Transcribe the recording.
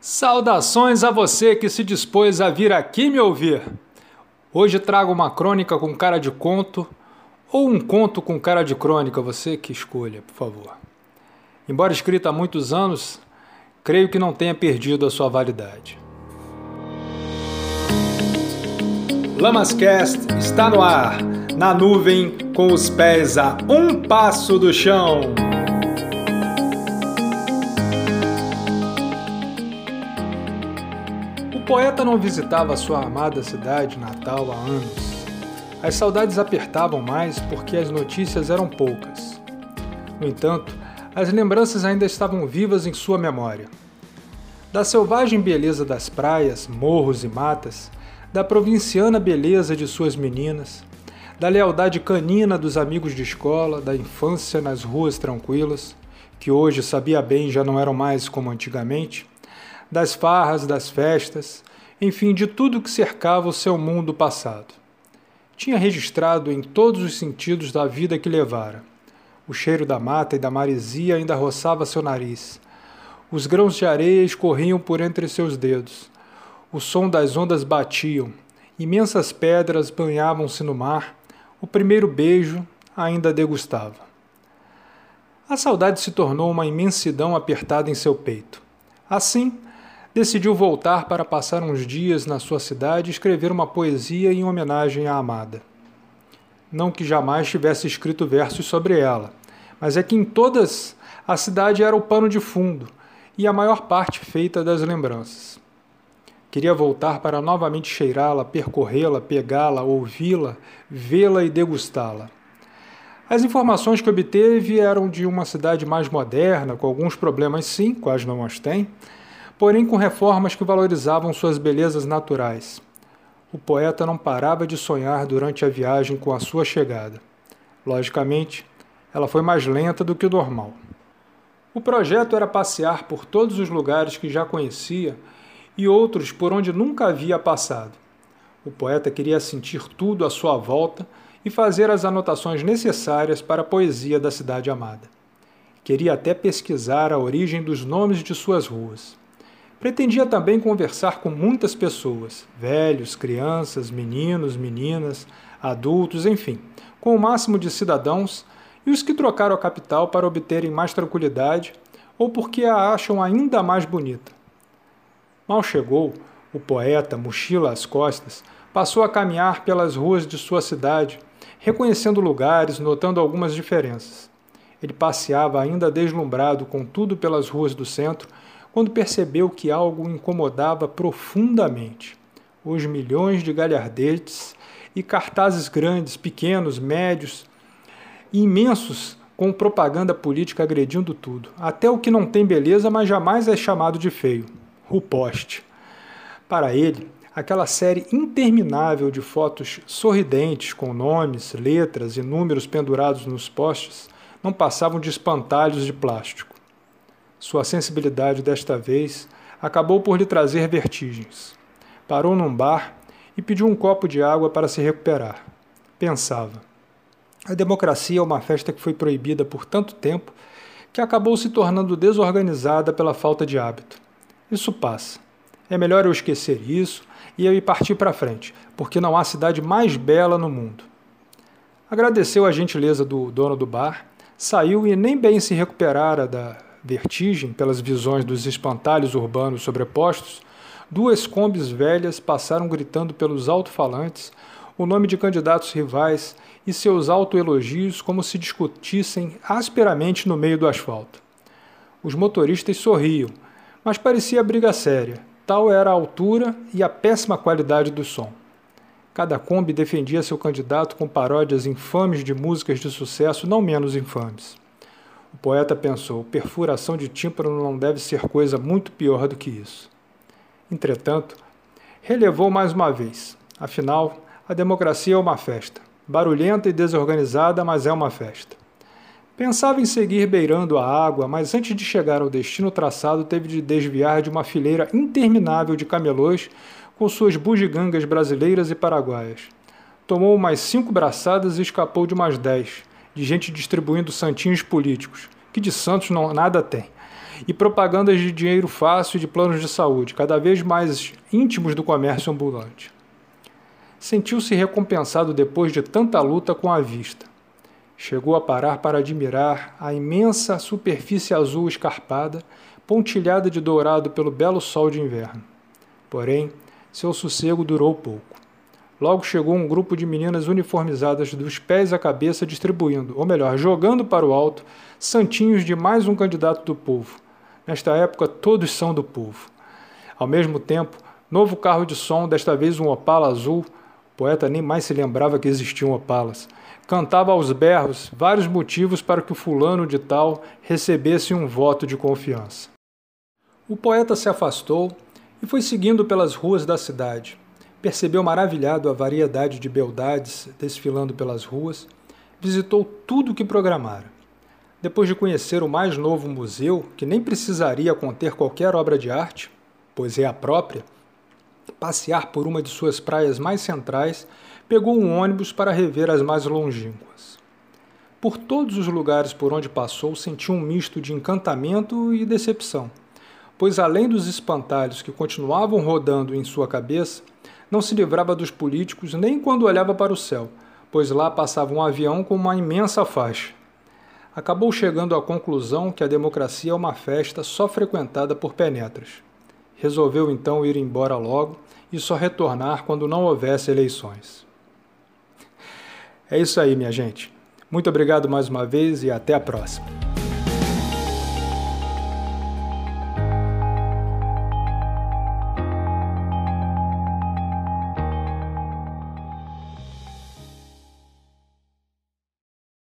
Saudações a você que se dispôs a vir aqui me ouvir. Hoje trago uma crônica com cara de conto ou um conto com cara de crônica, você que escolha, por favor. Embora escrita há muitos anos, creio que não tenha perdido a sua validade. Lamascast está no ar, na nuvem, com os pés a um passo do chão. Poeta não visitava sua amada cidade natal há anos. As saudades apertavam mais porque as notícias eram poucas. No entanto, as lembranças ainda estavam vivas em sua memória. Da selvagem beleza das praias, morros e matas, da provinciana beleza de suas meninas, da lealdade canina dos amigos de escola, da infância nas ruas tranquilas, que hoje sabia bem já não eram mais como antigamente, das farras, das festas, enfim, de tudo que cercava o seu mundo passado. Tinha registrado em todos os sentidos da vida que levara. O cheiro da mata e da maresia ainda roçava seu nariz. Os grãos de areia escorriam por entre seus dedos. O som das ondas batiam. Imensas pedras banhavam-se no mar. O primeiro beijo ainda degustava. A saudade se tornou uma imensidão apertada em seu peito. Assim, decidiu voltar para passar uns dias na sua cidade e escrever uma poesia em homenagem à amada. Não que jamais tivesse escrito versos sobre ela, mas é que em todas a cidade era o pano de fundo e a maior parte feita das lembranças. Queria voltar para novamente cheirá-la, percorrê-la, pegá-la, ouvi-la, vê-la e degustá-la. As informações que obteve eram de uma cidade mais moderna, com alguns problemas sim, quais não as tem, porém com reformas que valorizavam suas belezas naturais. O poeta não parava de sonhar durante a viagem com a sua chegada. Logicamente, ela foi mais lenta do que o normal. O projeto era passear por todos os lugares que já conhecia e outros por onde nunca havia passado. O poeta queria sentir tudo à sua volta e fazer as anotações necessárias para a poesia da cidade amada. Queria até pesquisar a origem dos nomes de suas ruas. Pretendia também conversar com muitas pessoas, velhos, crianças, meninos, meninas, adultos, enfim, com o máximo de cidadãos e os que trocaram a capital para obterem mais tranquilidade ou porque a acham ainda mais bonita. Mal chegou, o poeta, mochila às costas, passou a caminhar pelas ruas de sua cidade, reconhecendo lugares, notando algumas diferenças. Ele passeava ainda deslumbrado com tudo pelas ruas do centro quando percebeu que algo incomodava profundamente. Os milhões de galhardetes e cartazes grandes, pequenos, médios imensos com propaganda política agredindo tudo, até o que não tem beleza, mas jamais é chamado de feio, o poste. Para ele, aquela série interminável de fotos sorridentes com nomes, letras e números pendurados nos postes não passavam de espantalhos de plástico. Sua sensibilidade desta vez acabou por lhe trazer vertigens. Parou num bar e pediu um copo de água para se recuperar. Pensava. A democracia é uma festa que foi proibida por tanto tempo que acabou se tornando desorganizada pela falta de hábito. Isso passa. É melhor eu esquecer isso e eu ir partir para frente, porque não há cidade mais bela no mundo. Agradeceu a gentileza do dono do bar, saiu e nem bem se recuperara da vertigem pelas visões dos espantalhos urbanos sobrepostos, duas combis velhas passaram gritando pelos alto-falantes o nome de candidatos rivais e seus autoelogios como se discutissem asperamente no meio do asfalto. Os motoristas sorriam, mas parecia briga séria, tal era a altura e a péssima qualidade do som. Cada Kombi defendia seu candidato com paródias infames de músicas de sucesso não menos infames. O poeta pensou: perfuração de tímpano não deve ser coisa muito pior do que isso. Entretanto, relevou mais uma vez. Afinal, a democracia é uma festa. Barulhenta e desorganizada, mas é uma festa. Pensava em seguir beirando a água, mas antes de chegar ao destino traçado, teve de desviar de uma fileira interminável de camelôs com suas bugigangas brasileiras e paraguaias. Tomou mais cinco braçadas e escapou de umas dez de gente distribuindo santinhos políticos, que de santos não, nada tem, e propagandas de dinheiro fácil e de planos de saúde, cada vez mais íntimos do comércio ambulante. Sentiu-se recompensado depois de tanta luta com a vista. Chegou a parar para admirar a imensa superfície azul escarpada, pontilhada de dourado pelo belo sol de inverno. Porém, seu sossego durou pouco. Logo chegou um grupo de meninas uniformizadas dos pés à cabeça distribuindo, ou melhor, jogando para o alto, santinhos de mais um candidato do povo. Nesta época, todos são do povo. Ao mesmo tempo, novo carro de som, desta vez um Opala azul, o poeta nem mais se lembrava que existiam Opalas, cantava aos berros vários motivos para que o fulano de tal recebesse um voto de confiança. O poeta se afastou e foi seguindo pelas ruas da cidade percebeu maravilhado a variedade de beldades desfilando pelas ruas, visitou tudo o que programara. Depois de conhecer o mais novo museu, que nem precisaria conter qualquer obra de arte, pois é a própria, passear por uma de suas praias mais centrais, pegou um ônibus para rever as mais longínquas. Por todos os lugares por onde passou, sentiu um misto de encantamento e decepção, pois além dos espantalhos que continuavam rodando em sua cabeça, não se livrava dos políticos nem quando olhava para o céu, pois lá passava um avião com uma imensa faixa. Acabou chegando à conclusão que a democracia é uma festa só frequentada por penetras. Resolveu então ir embora logo e só retornar quando não houvesse eleições. É isso aí, minha gente. Muito obrigado mais uma vez e até a próxima.